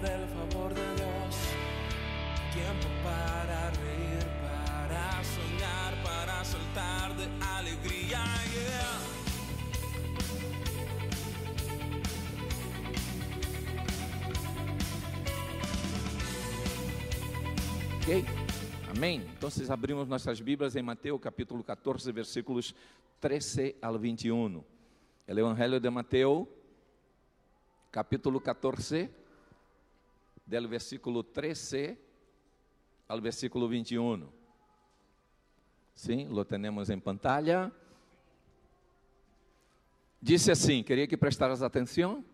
del favor de Dios. Tiempo para reír, para soñar, para saltar de alegría. Yeah. Ok? Amém? Então, abrimos nossas Bíblias em Mateus capítulo 14, versículos 13 ao 21. O Evangelho de Mateus, capítulo 14, del versículo 13 ao versículo 21. Sim, lo temos em pantalla. Disse assim: queria que prestaras atenção.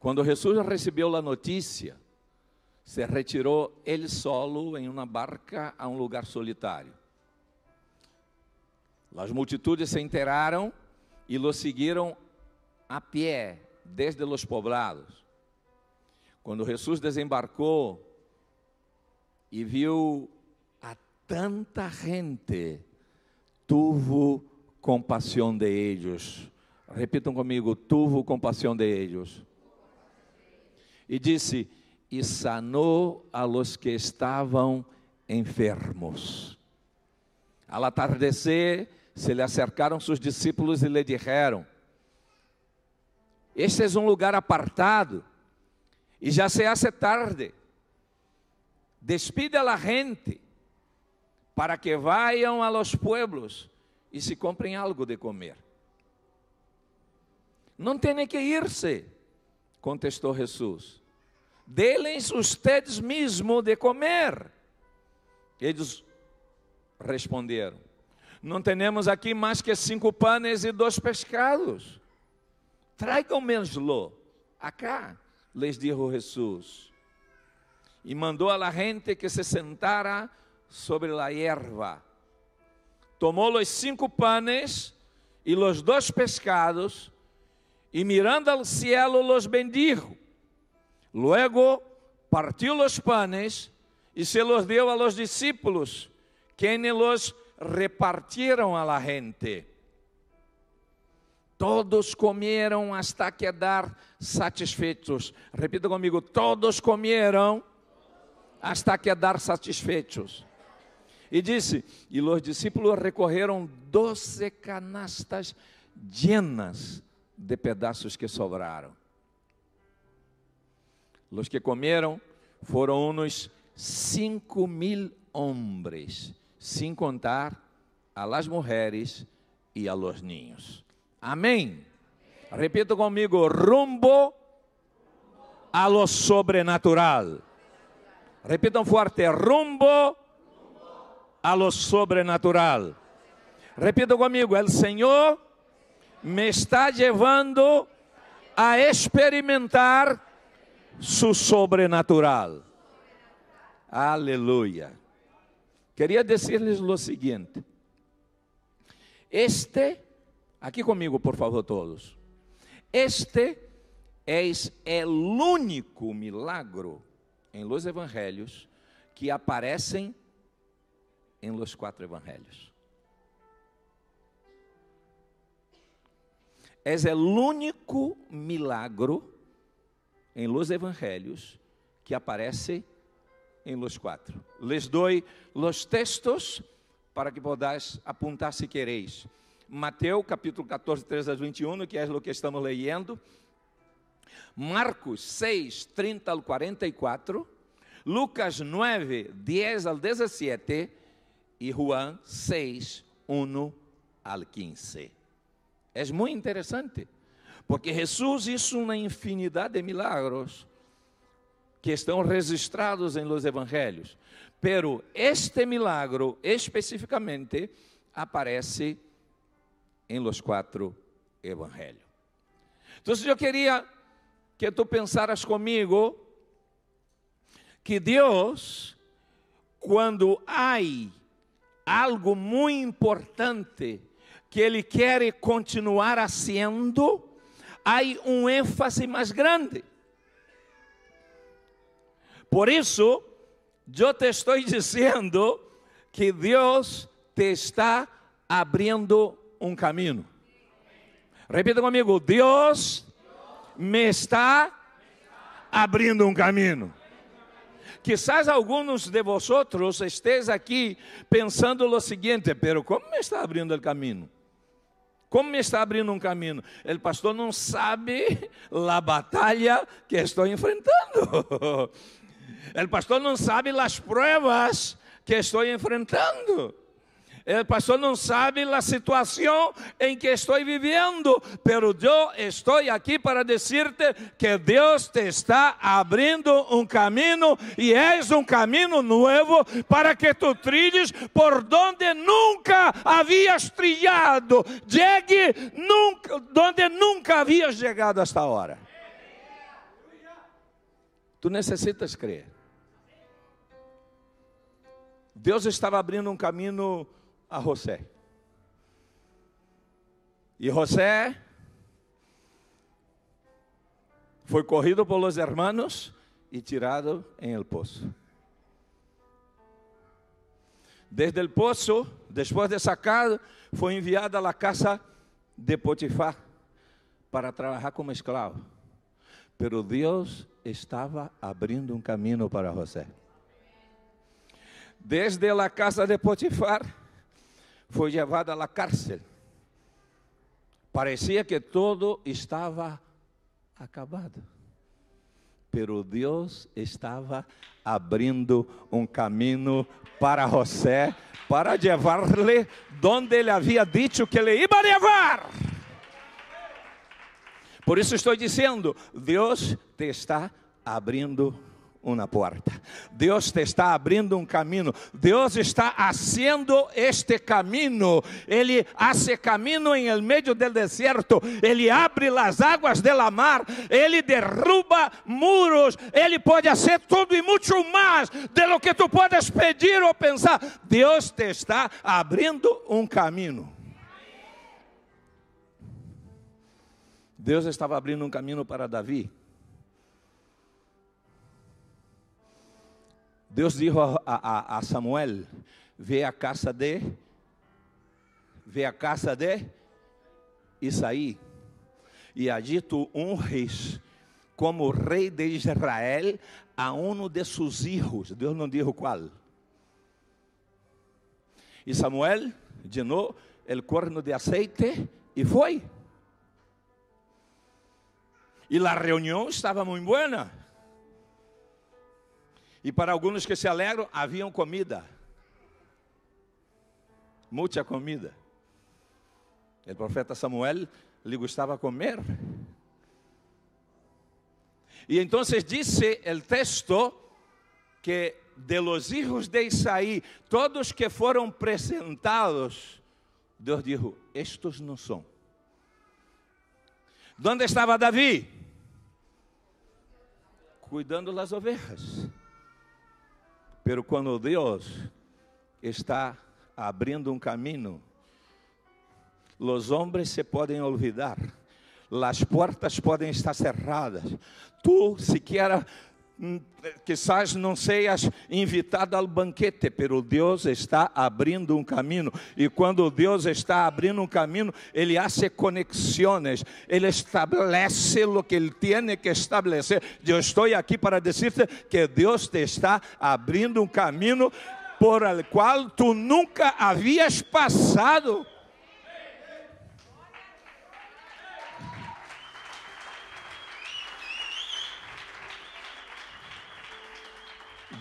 Quando Jesus recebeu a notícia, se retirou ele solo em uma barca a um lugar solitário. As multitudes se enteraram e lo seguiram a pé desde os poblados. Quando Jesus desembarcou e viu a tanta gente, tuvo compaixão de eles. Repitam comigo: tuvo compaixão de eles. E disse: e sanou a los que estavam enfermos. Al atardecer, se lhe acercaram seus discípulos e lhe disseram: Este é um lugar apartado e já se hace tarde. Despide a la gente para que vayan a los pueblos e se comprem algo de comer. Não tem que irse, contestou Jesus Deles ustedes mesmo de comer. Eles responderam: Não temos aqui mais que cinco panes e dois pescados. Tragam-me-lo acá, lhes dijo Jesus. E mandou a la gente que se sentara sobre a erva. Tomou os cinco panes e os dois pescados, e mirando ao cielo los bendijo Luego partió los panes y se los dio a los discípulos, quienes los repartieron a la gente. Todos comieron hasta quedar satisfeitos. Repita comigo: todos comieron hasta quedar satisfeitos. E disse: E os discípulos recorreram doze canastas llenas de pedaços que sobraram. Los que comeram foram uns cinco mil homens, sem contar a las mujeres e a los niños. Amém. Repita comigo: rumbo a lo sobrenatural. Repitam forte: rumbo a lo sobrenatural. Repita comigo: o Senhor me está levando a experimentar su sobrenatural. Aleluia. Queria dizer-lhes o seguinte: este, aqui comigo, por favor, todos. Este é o único milagro em los evangelhos que aparecem em los quatro evangelhos. É o único milagro em los evangelhos que aparece em los quatro. Les doy los textos para que podáis apuntar se quereis. Mateus capítulo 14, 3 a 21, que é o que estamos lendo. Marcos 6, 30 ao 44. Lucas 9, 10 ao 17. E Juan 6, 1 ao 15. É muito interessante. Porque Jesus hizo uma infinidade de milagros que estão registrados em los evangelhos. Pero este milagro especificamente aparece em los quatro evangelhos. Então, eu queria que tu pensaras comigo que Deus, quando há algo muito importante que Ele quer continuar haciendo, há um ênfase mais grande. Por isso, eu te estou dizendo que Deus te está abrindo um caminho. Repita comigo: Deus me está abrindo um caminho. Quizás alguns de vosotros estéis aqui pensando o seguinte, pero como me está abrindo o caminho? Como me está abrindo um caminho? O pastor não sabe a batalha que estou enfrentando. O pastor não sabe as pruebas que estou enfrentando. O pastor não sabe a situação em que estou vivendo, pero eu estou aqui para dizer-te que Deus te está abrindo um caminho e é um caminho novo para que tu trilhes por donde nunca havias trilhado, chegue nunca, donde nunca havias chegado a esta hora. Tu necessitas crer. Deus estava abrindo um caminho a José. E José foi corrido por los hermanos e tirado em el poço. Desde el poço, depois de sacado, foi enviado à casa de Potifar para trabalhar como escravo. Pero Deus estava abrindo um caminho para José. Desde a casa de Potifar, foi levado à cárcel. Parecia que todo estava acabado. Pero Deus estava abrindo um caminho para José, para levar-lhe donde ele havia dito que ele ia levar. Por isso estou dizendo, Deus te está abrindo uma porta. Deus te está abrindo um caminho. Deus está haciendo este caminho. Ele hace caminho em el meio del deserto. Ele abre as águas de la mar. Ele derruba muros. Ele pode fazer tudo e muito mais de lo que tu podes pedir ou pensar. Deus te está abrindo um caminho. Deus estava abrindo um caminho para Davi. Deus disse a, a, a, Samuel: Ve a casa de, ve a casa de Isaí, e allí tu unges como rei de Israel a um de seus filhos. Deus não disse qual. E Samuel llenou el corno de aceite e foi. E a reunião estava muito boa. E para alguns que se alegram, haviam comida. Muita comida. O profeta Samuel lhe gostava comer. E então disse o texto que de los hijos de Isaí, todos que foram apresentados, Deus disse: Estes não são. Onde estava Davi? Cuidando das ovelhas. Pero quando Deus está abrindo um caminho, os homens se podem olvidar, as portas podem estar cerradas. Tu sequer quizás não seas invitado ao banquete, pero Deus está abrindo um caminho. E quando Deus está abrindo um caminho, Ele hace conexões, Ele estabelece o que Ele tem que estabelecer. Eu estou aqui para dizer-te que Deus te está abrindo um caminho por el qual tu nunca havias passado.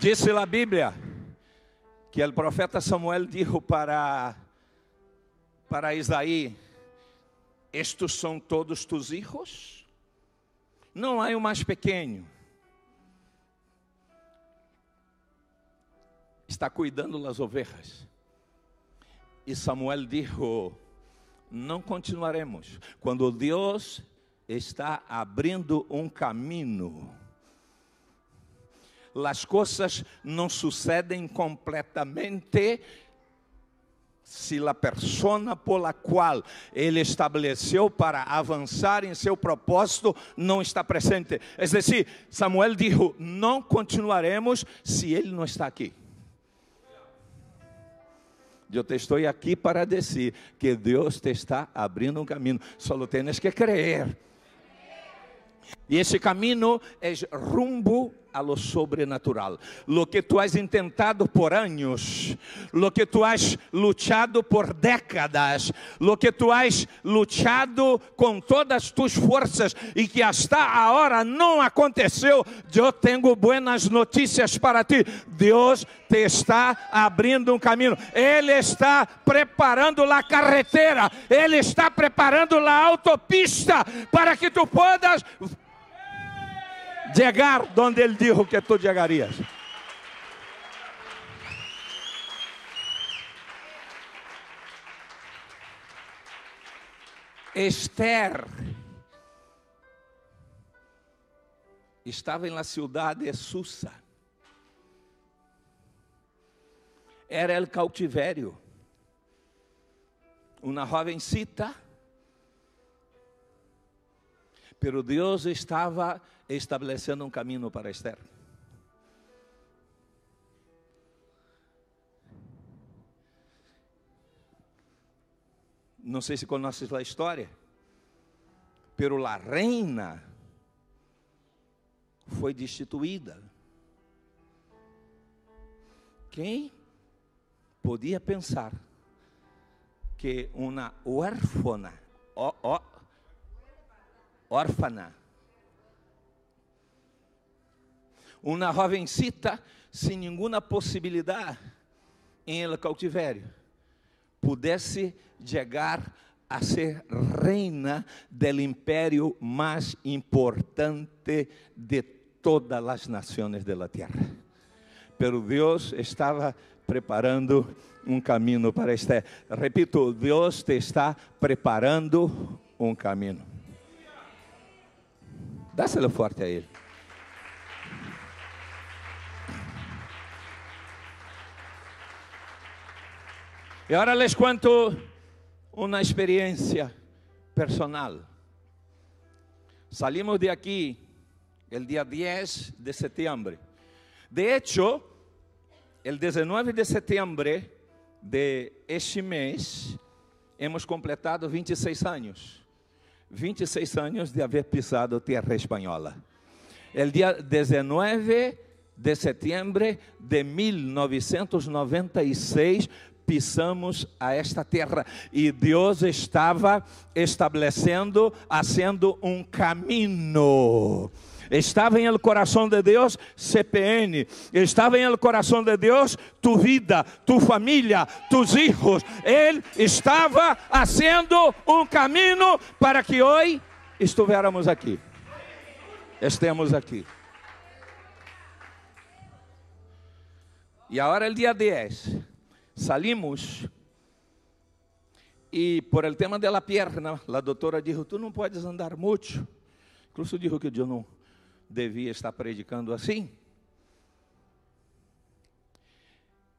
Disse a Bíblia que o profeta Samuel disse para, para Isaí: Estes são todos tus filhos? Não há um mais pequeno. Está cuidando das ovelhas. E Samuel disse: Não continuaremos. Quando Deus está abrindo um caminho, as coisas não sucedem completamente se a persona por la qual ele estabeleceu para avançar em seu propósito não está presente. É decir, Samuel disse: não continuaremos se ele não está aqui. Eu te estou aqui para dizer que Deus te está abrindo um caminho, só tens que crer. E esse caminho é rumbo a lo sobrenatural. Lo que tu has intentado por anos, lo que tu has luchado por décadas, lo que tu has luchado com todas tus forças e que hasta agora não aconteceu, eu tenho buenas notícias para ti. Deus te está abrindo um caminho. Ele está preparando a carretera, ele está preparando a autopista para que tu possas llegar donde Él dijo que tú llegarías. Esther estava em la ciudad de Susa. Era el cautiverio. Uma jovencita. Pero Deus estava estabelecendo um caminho para Esther. Não sei se conheces a história, pero la reina foi destituída. Quem podia pensar que uma órfana, ó, ó, órfana, uma jovencita sem nenhuma possibilidade em el cautiverio pudesse chegar a ser reina del império mais importante de todas as nações da terra. Pero Deus estava preparando um caminho para este. Repito, Deus te está preparando um caminho. Dá-se-lo forte a Ele. E agora les cuento uma experiência personal. Salimos de aqui el dia 10 de setembro. De hecho, el 19 de setembro de este mês, hemos completado 26 anos. 26 anos de haver pisado terra espanhola. El dia 19 de setembro de 1996 pisamos a esta terra e Deus estava estabelecendo, fazendo um caminho. Estava em el coração de Deus CPN, estava em el coração de Deus tu vida, tu família, tus hijos. Ele estava fazendo um caminho para que hoje estivéssemos aqui. Estemos aqui. E agora o dia 10 salimos e por el tema de la pierna, a doutora disse: Tu não podes andar muito. Incluso disse que eu não devia estar predicando assim.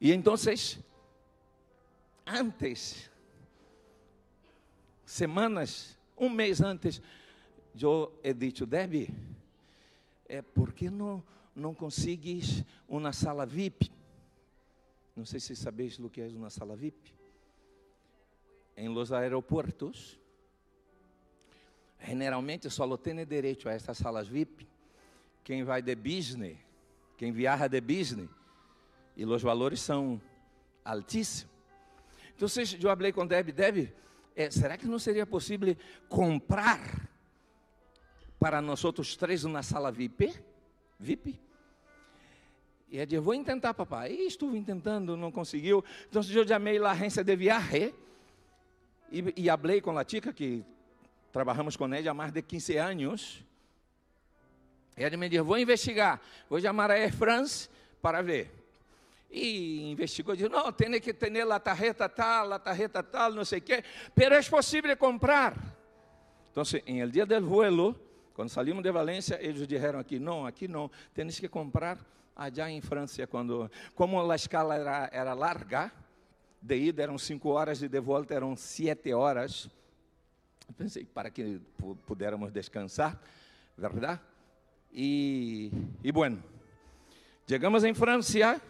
E então, antes, semanas, um mês antes, eu he dicho, Debbie, é, por que não, não consegues uma sala VIP? Não sei se sabeis o que é uma sala VIP. Em los aeroportos, generalmente só tem direito a estas salas VIP quem vai de business, quem viaja de business, e os valores são altíssimos. Então, eu falei com Deb, Deb, é, será que não seria possível comprar para nós outros três uma sala VIP? VIP? E ele disse, vou tentar, papai. E estive tentando, não conseguiu. Então eu chamei a agência de viagem e, e falei com a tica, que trabalhamos com ela há mais de 15 anos. Ele me disse, vou investigar, vou chamar a Air France para ver. E investigou, disse, não, tem que ter a tarjeta tal, a tarjeta tal, não sei o quê, pero é possível comprar. Então, em el dia del vuelo, quando salimos de Valência, eles disseram aqui, não, aqui não, temos que comprar allá em França, quando, como a escala era, era larga, de ida eram cinco horas e de volta eram sete horas. Pensei para que pudéssemos descansar, verdade? E, e bueno, chegamos em França,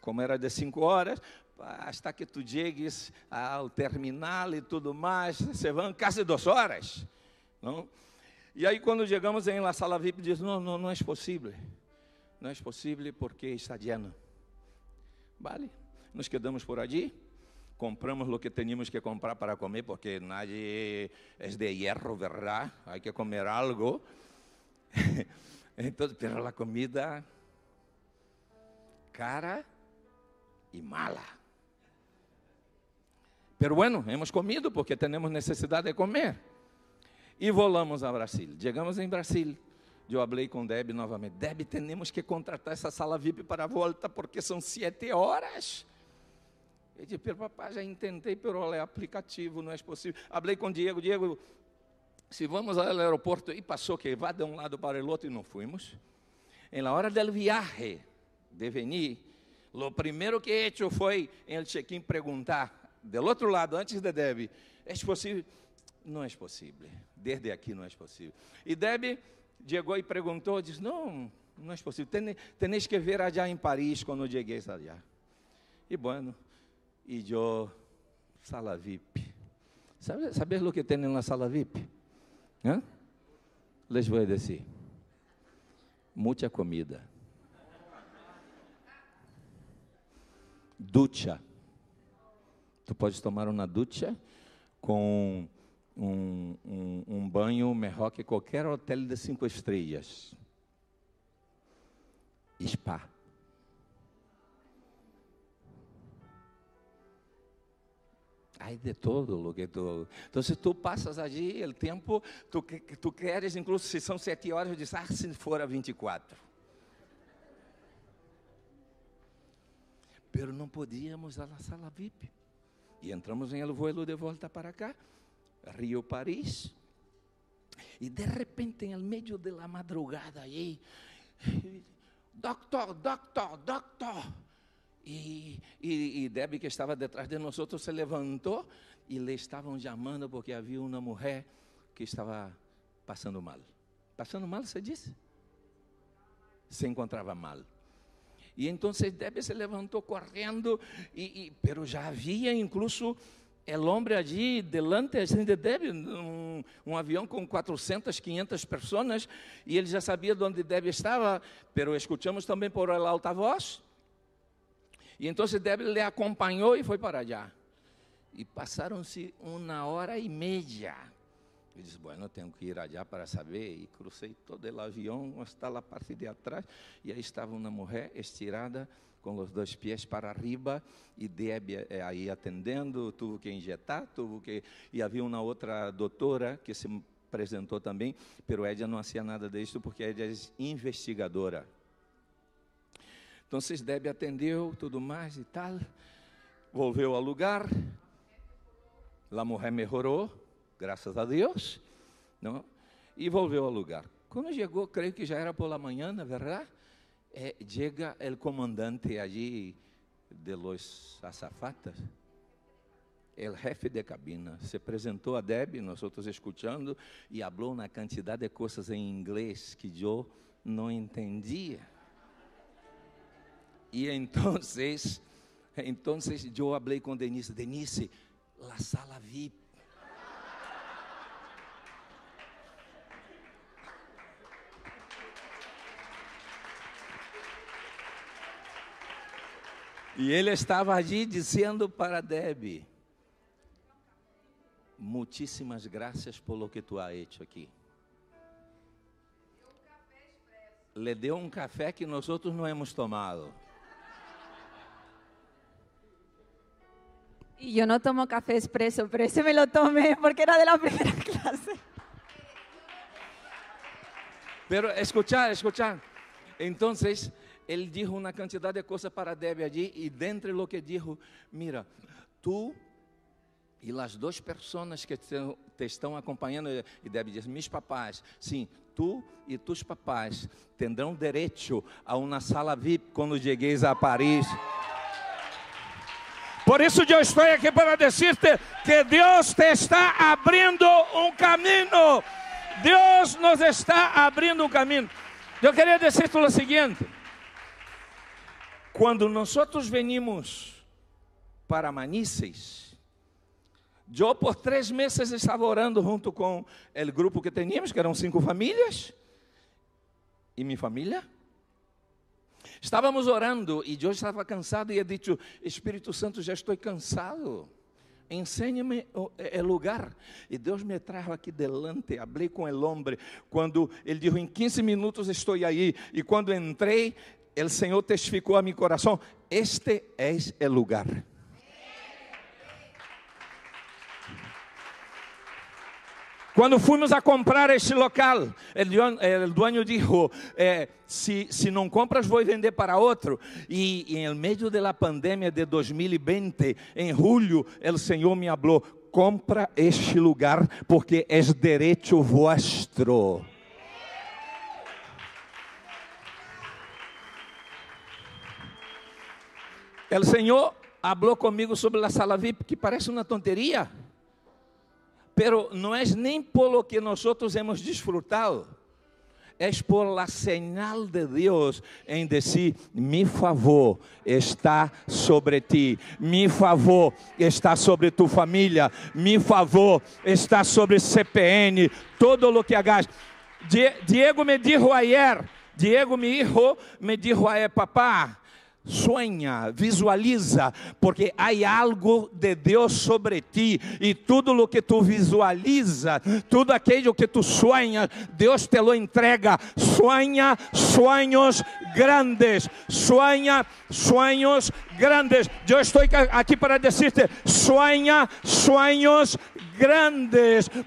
como era de cinco horas, hasta que tu chegues ao terminal e tudo mais, se vão quase duas horas, não? E aí quando chegamos em la sala VIP, diz, não, não, não é possível. Não é possível porque está lleno. Vale, nos quedamos por allí, compramos o que teníamos que comprar para comer, porque nadie es de hierro, ¿verdad? Hay que comer algo. Entonces, pero la comida cara y mala. Pero bueno, hemos comido porque tenemos necesidad de comer. E volamos a Brasil. Chegamos em Brasil. Eu falei com Deb novamente. Deb, temos que contratar essa sala VIP para a volta, porque são sete horas. Eu disse, papai, já tentei, pero é aplicativo, não é possível. Falei com Diego, Diego, se vamos ao aeroporto, e passou que vá de um lado para o outro, e não fomos. Em la hora del viaje de venir, o primeiro que he hecho foi, em el check-in, perguntar, do outro lado, antes de Deb, é possível? Não é possível, desde aqui não é possível. E Deb chegou e perguntou, disse, não, não é possível, tenéis que ver allá em Paris, quando cheguei allá. E bueno, e eu, sala VIP. ¿Sabes, ¿Sabes lo que tem na sala VIP? ¿Eh? Les voy a decir. Mucha comida. Ducha. Tu podes tomar uma ducha com um, um, um banho melhor que qualquer hotel de cinco estrelas. Spa. Hay de todo lo que tu. Então, se tu passas allí o tempo, tu, tu queres, incluso se são sete horas, diz, ah, se for a 24. Pero não podíamos la sala VIP. E entramos em el vuelo de volta para cá. Rio Paris. E de repente, em meio de la madrugada, aí, doctor, doctor, doctor. E, e, e Debbie, que estava detrás de nós, se levantou e lhe estavam chamando porque havia uma mulher que estava passando mal. Passando mal, você disse? Se encontrava mal. E então Debbie se levantou correndo, e, e, pero já havia incluso el hombre allí delante assim, de Debbie, um, um, avião com 400, 500 pessoas, e ele já sabia de onde Debbie estava, pero escutamos também por el altavoz. Então Debbie lhe acompanhou e foi para allá. E passaram-se uma hora e meia. Eu disse, bueno, tenho que ir allá para saber. E cruzei todo o avião, está a parte de atrás. E aí estava uma mulher estirada com os dois pés para arriba e Deb eh, aí atendendo, tuvo que injetar, tuvo que e havia uma outra doutora que se apresentou também, pero Edia não fazia nada disso porque Edia é investigadora. Então, Deb atendeu, tudo mais e tal, volveu ao lugar, a mulher melhorou, graças a Deus, não? e volveu ao lugar. Quando chegou, creio que já era pela manhã, na verdade, eh, llega el comandante allí de los azafatas, el jefe de cabina, se apresentou a Deb, nós outros escutando, e falou uma quantidade de coisas em inglês que eu não entendia. E então, então eu falei com Denise, Denise, la sala VIP E ele estava ali dizendo para Deb: Muitíssimas graças por lo que tu ha hecho aqui. Le deu um café que nós outros não hemos tomado. Y yo no tomo café expreso, pero ese me lo tomé porque era de la primera clase. Pero escuchar, escuchar. Entonces, ele disse uma quantidade de coisas para Deb allí, e dentro do que disse, mira, tu e as duas pessoas que te, te, estão acompanhando, e Deb diz, meus papais, sim, tu e tus papais terão direito a uma sala VIP quando chegueis a Paris. Por isso eu estou aqui para dizer-te que Deus te está abrindo um caminho. Deus nos está abrindo um caminho. Eu queria dizer-te o seguinte: quando nós venimos para Manices, Eu por três meses estava orando junto com o grupo que teníamos, que eram cinco famílias, e minha família. Estávamos orando e eu estava cansado e he dicho, Espírito Santo, já estou cansado. Ensine-me o lugar. E Deus me trajo aqui delante. Falei com o homem. Quando ele disse, em 15 minutos estou aí. E quando entrei, o Senhor testificou a meu coração: Este é o lugar. Quando fomos a comprar este local, o dueño dijo, eh, se, se não compras, vou vender para outro. E, e em meio da pandemia de 2020, em julho, o Senhor me falou, compra este lugar, porque é direito vosso. O Senhor falou comigo sobre a sala VIP, que parece uma tonteria pero não é nem por lo que nós hemos disfrutado, é por la señal de Deus em dizer: mi favor está sobre ti, mi favor está sobre tu família, mi favor está sobre CPN, todo lo que hagas. Diego me dijo ayer, Diego mi hijo me dijo ayer, papá, Sonha, visualiza, porque há algo de Deus sobre ti, e tudo o que tu visualiza, tudo aquilo que tu sonhas, Deus te lo entrega. Sonha sonhos grandes, sonha sonhos grandes. Eu estou aqui para dizer-te: sonha sonhos grandes,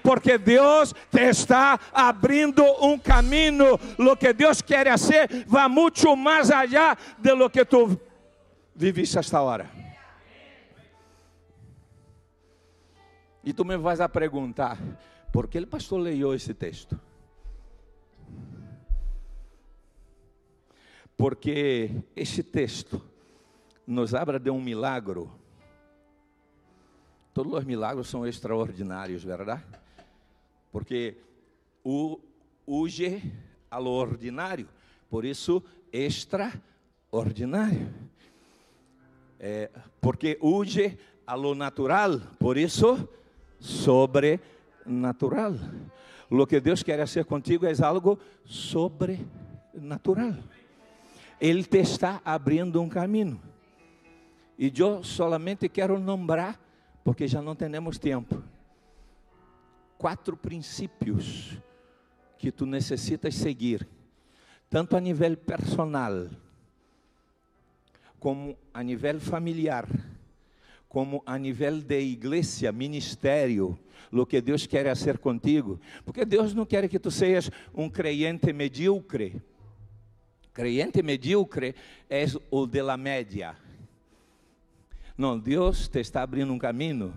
porque Deus te está abrindo um caminho. Lo que Deus quer fazer vai muito mais allá de lo que tu viviste hasta hora. E tu me vais a perguntar, por que o pastor leu esse texto? Porque esse texto nos abra de um milagre Todos os milagres são extraordinários, verdade? Porque o a lo ordinário, por isso extraordinário. É, porque huye a lo natural, por isso sobrenatural. Lo que Deus quer fazer contigo é algo sobrenatural. Ele te está abrindo um caminho. E eu solamente quero nombrar porque já não temos tempo. Quatro princípios que tu necessitas seguir, tanto a nível personal, como a nível familiar, como a nível de igreja, ministério, o que Deus quer fazer contigo, porque Deus não quer que tu sejas um creyente medíocre. Creyente medíocre é o de la média não, Deus te está abrindo um caminho,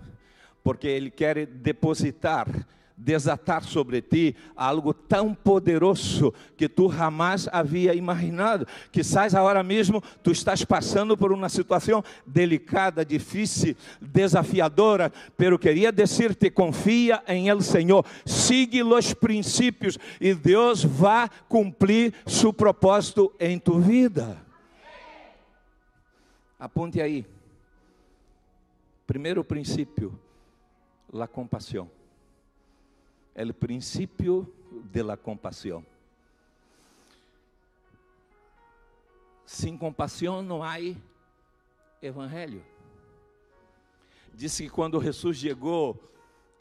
porque Ele quer depositar, desatar sobre ti algo tão poderoso que tu jamais havia imaginado. Quizás agora mesmo tu estás passando por uma situação delicada, difícil, desafiadora, pero queria dizer-te: confia em El Senhor, sigue os princípios e Deus vai cumprir seu propósito em tu vida. Aponte aí. Primeiro princípio, la compasión. El princípio de la compasión. Sem compaixão não há evangelho. Disse que quando Jesus chegou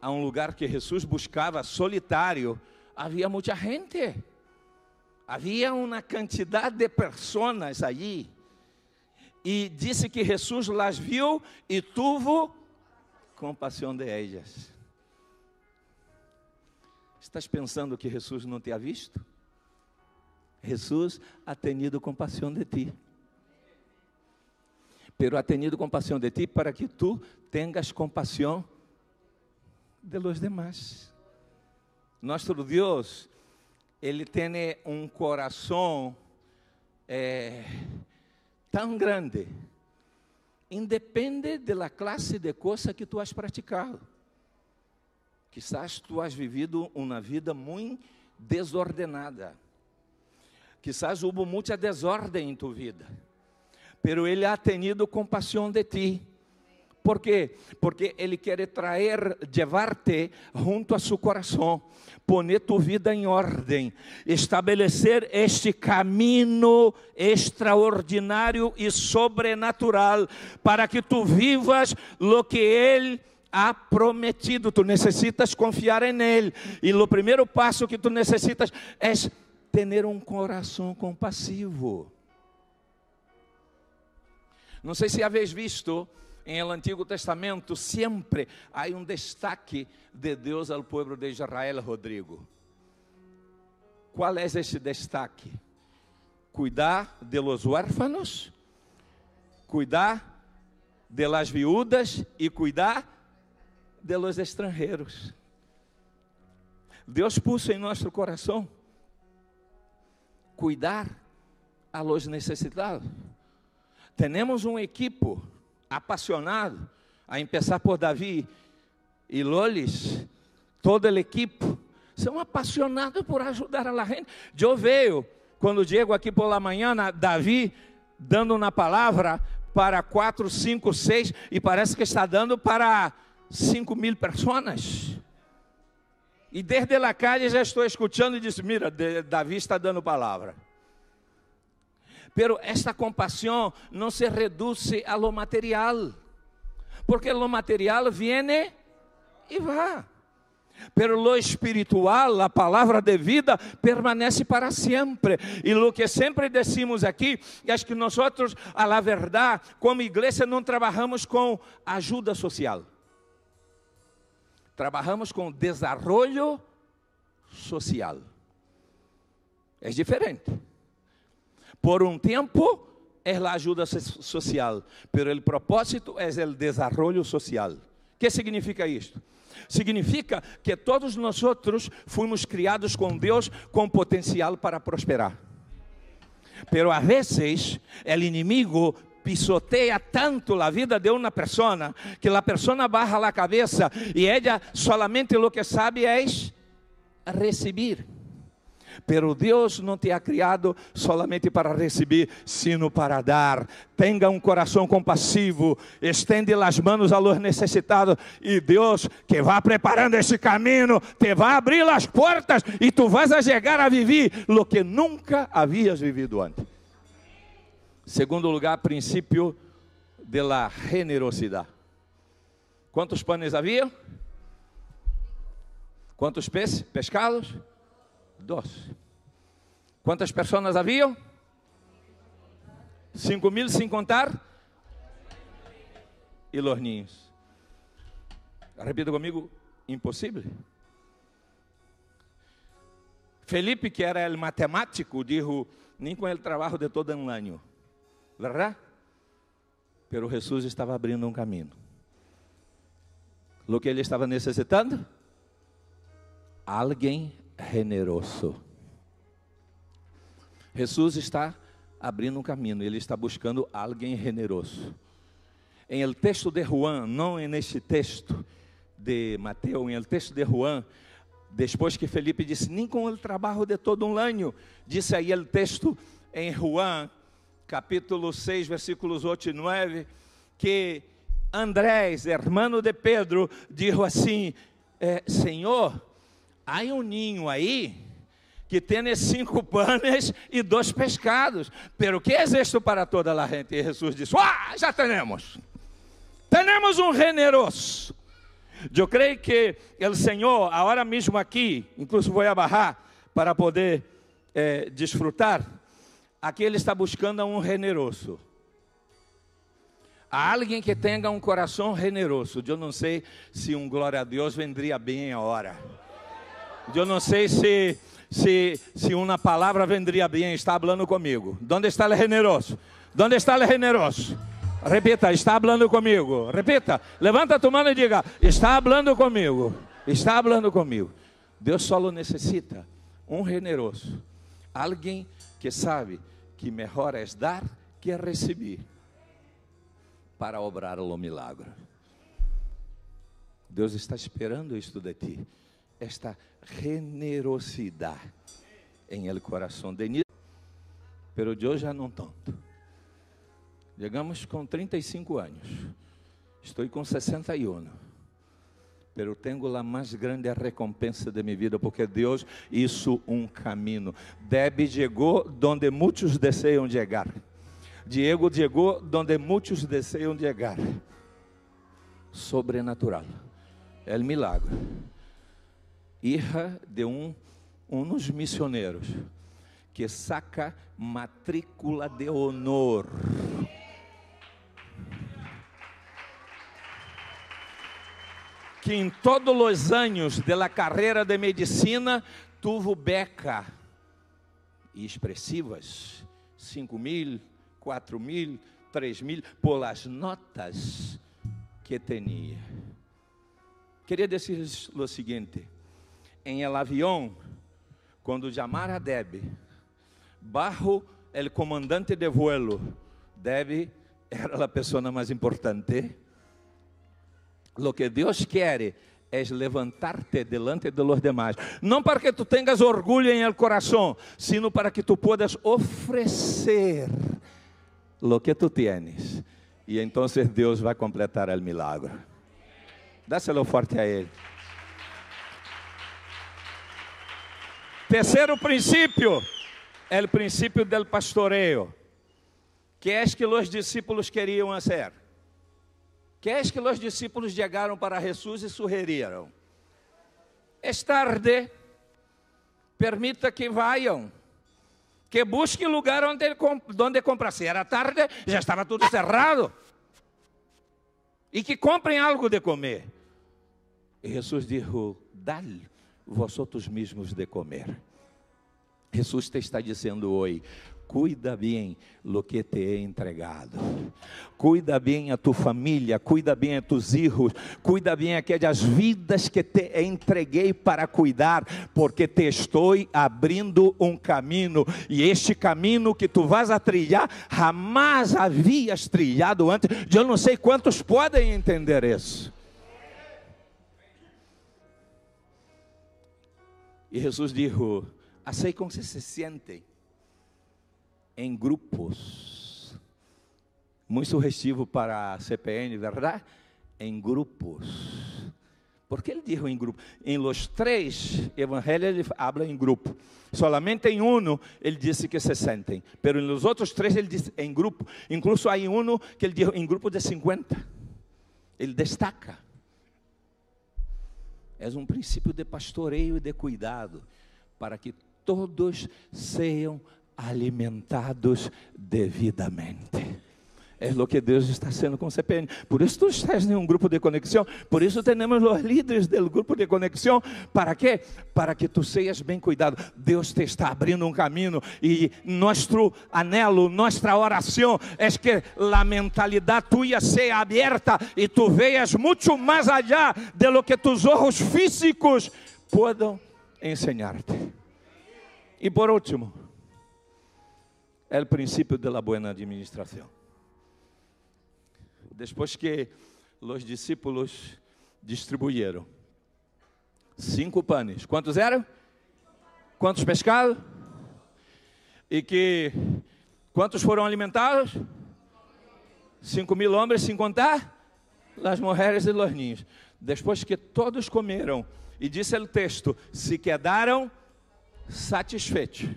a um lugar que Jesus buscava solitário, havia muita gente. Havia uma quantidade de pessoas ali e disse que Jesus las viu e tuvo compaixão de elas. Estás pensando que Jesus não te ha visto? Jesus ha tenido compaixão de ti. Pero ha tenido compaixão de ti para que tu tengas compaixão de los demás. Nosso Deus, Ele tem um coração eh, tão grande, independe da classe de coisa que tu has praticado. Quizás tu has vivido uma vida muito desordenada. Quizás houve muita desordem em tu vida. Pero ele ha tenido compaixão de ti, ¿Por quê? Porque Ele quer trazer, llevar-te junto a seu coração, poner tu vida em ordem, estabelecer este caminho extraordinário e sobrenatural para que tu vivas lo que Ele ha prometido. Tu necessitas confiar em Ele. E o primeiro passo que tu necessitas é ter um coração compassivo. Não sei se haveis visto em el Antigo Testamento, sempre há um destaque de Deus ao povo de Israel, Rodrigo. Qual é esse destaque? Cuidar de los huérfanos, cuidar de las viúdas e cuidar de los estrangeiros. Deus puso em nosso coração cuidar a los necessitados. Temos um equipo apaixonado, a começar por Davi e Lolis, toda a equipe, são apaixonados por ajudar a gente. Eu vejo, quando chego aqui por la manhã, Davi dando uma palavra para quatro, cinco, seis, e parece que está dando para cinco mil pessoas. E desde a calle já estou escutando e disse: Mira, Davi está dando palavra. Pero esta compaixão não se reduz a lo material, porque lo material viene e vai. Pero lo espiritual, a palavra de vida, permanece para sempre. E o que sempre decimos aqui, é que nós, a la verdade, como igreja, não trabalhamos com ajuda social. Trabalhamos com desenvolvimento social. É diferente. Por um tempo é a ajuda social, pero o propósito é o desenvolvimento social. O que significa isto? Significa que todos nós fomos criados com Deus com potencial para prosperar. Pero a vezes o inimigo pisoteia tanto a vida de uma pessoa que a pessoa baja a cabeça e ela solamente o que sabe é receber. Pero Deus não te ha criado solamente para receber, sino para dar. Tenha um coração compassivo, estende as mãos a los necessitados e Deus que vai preparando esse caminho, te vai abrir as portas e tu vas a chegar a viver lo que nunca havias vivido antes. Segundo lugar, princípio de la generosidade. Quantos panes havia? Quantos peixes? Pescados? Dois. Quantas pessoas haviam? Cinco mil sem contar? E lorninhos. Repita comigo, impossível. Felipe, que era matemático, disse, nem com ele trabalho de todo um ano. Verdade? Pero Jesus estava abrindo um caminho. O que ele estava necessitando? Alguém generoso. Jesus está abrindo um caminho, ele está buscando alguém generoso. Em el texto de Juan, não neste texto de Mateus, em el texto de Juan, depois que Felipe disse, nem com o trabalho de todo um ano, disse aí o texto em Juan, capítulo 6, versículos 8 e 9, que Andrés, hermano de Pedro, disse assim: eh, Senhor, há um ninho aí que tem cinco panes e dois pescados. Pero que isto para toda a gente? E Jesus disse: Ah, já temos. Temos um generoso. Eu creio que o Senhor, agora mesmo aqui, incluso vou abarrar para poder eh, desfrutar. Aqui Ele está buscando um generoso. A alguém que tenha um coração generoso. Eu não sei se um glória a Deus vendria bem a hora. Eu não sei se, se, se uma palavra vendria bem, está falando comigo. Onde está o generoso? Onde está o generoso? Repita, está falando comigo. Repita, levanta tu mão e diga: Está falando comigo. Está falando comigo. Deus só necessita um generoso, alguém que sabe que melhor é dar que receber para obrar o milagre. Deus está esperando isto de ti, esta generosidade em el coração de Nilo, pero eu já não tanto. Chegamos com 35 anos. Estou com 61. Pero tenho a mais grande recompensa de minha vida, porque Deus hizo um caminho. Debbie chegou donde muitos desejam chegar. Diego chegou donde muitos desejam chegar. Sobrenatural. É milagre. Hija de um uns missioneiros que saca matrícula de honor. Que em todos os anos da carreira de medicina tuvo beca expressivas, 5 mil, 4 mil, 3 mil, por as notas que tinha. Queria dizer o seguinte: em el avião, quando chamar a Deb, bajo el comandante de vuelo, Deb era a pessoa mais importante. Lo que Deus quer é levantarte delante de los demás, não para que tu tengas orgulho em el coração, sino para que tu puedas oferecer lo que tu tienes. E então Deus vai completar o milagre. Dáselo forte a Ele. Terceiro princípio é o princípio del pastoreio. Que é que os discípulos queriam fazer? Que é que os discípulos chegaram para Jesus e sugeriram? É tarde, permita que vayam, que busquem lugar onde, onde comprar. Se era tarde, já estava tudo cerrado. E que comprem algo de comer. E Jesus disse: Dá-lhe vosotros mesmos de comer. Jesus te está dizendo hoje: cuida bem lo que te he entregado, cuida bem a tu família, cuida bem a tus hijos, cuida bem aquelas vidas que te entreguei para cuidar, porque te estou abrindo um caminho, e este caminho que tu vas a trilhar, jamais havias trilhado antes. Eu não sei quantos podem entender isso. E Jesus disse: Assim como se se sentem em grupos. Muito sugestivo para CPN, verdade? Em grupos. Por que ele dijo em grupo? Em los três evangelhos ele habla em grupo. Solamente em um ele disse que se sentem. Pero los outros três ele disse em grupo. Incluso há um que ele dijo em grupo de 50. Ele destaca. É um princípio de pastoreio e de cuidado, para que todos sejam alimentados devidamente. É o que Deus está sendo com CPN. Por isso tu estás em um grupo de conexão. Por isso temos os líderes do grupo de conexão. ¿Para quê? Para que tu sejas bem cuidado. Deus te está abrindo um caminho. E nosso anelo, nossa oração é que a mentalidade tua seja aberta e tu veas muito mais allá de lo que tus olhos físicos podem ensinar-te. E por último, é o princípio da boa administração. Depois que os discípulos distribuíram cinco panes, quantos eram? Quantos pescados? E que quantos foram alimentados? Cinco mil homens, sem contar as mulheres e os ninhos. Depois que todos comeram, e disse o texto: se quedaram satisfeitos.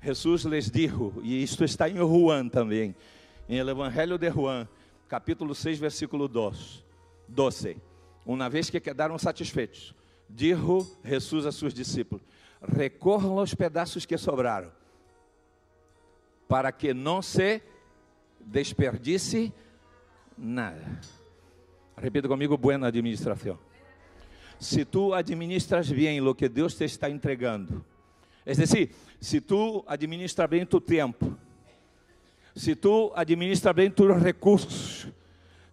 Jesus lhes dijo, e isto está em Juan também, em el Evangelho de Juan, capítulo 6, versículo 12. 12. Uma vez que quedaram satisfeitos, dijo Jesus a seus discípulos: recorram aos pedaços que sobraram, para que não se desperdice nada. Repita comigo: boa administração. Se tu administras bem o que Deus te está entregando, é decir, se tu administras bem tu tempo, se tu administras bem tus recursos,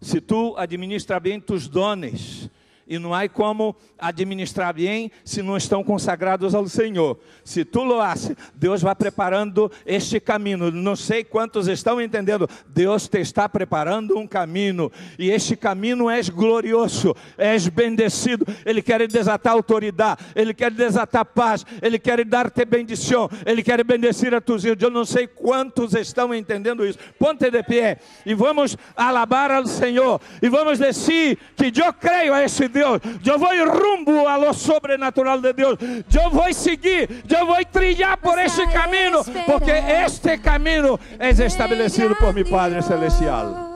se tu administras bem tus dones, E não há como administrar bem se não estão consagrados ao Senhor. Se tu lo haces, Deus vai preparando este caminho. Não sei quantos estão entendendo. Deus te está preparando um caminho. E este caminho é glorioso, és bendecido. Ele quer desatar autoridade, Ele quer desatar paz, Ele quer dar-te bendição, Ele quer bendecir a tus filhos. Eu não sei quantos estão entendendo isso. Ponte de pé e vamos alabar ao Senhor. E vamos dizer que eu creio a esse Deus. Eu vou rumbo a lo sobrenatural de Deus. Eu vou seguir, eu vou trilhar por este caminho, porque este caminho é estabelecido por meu Padre Celestial.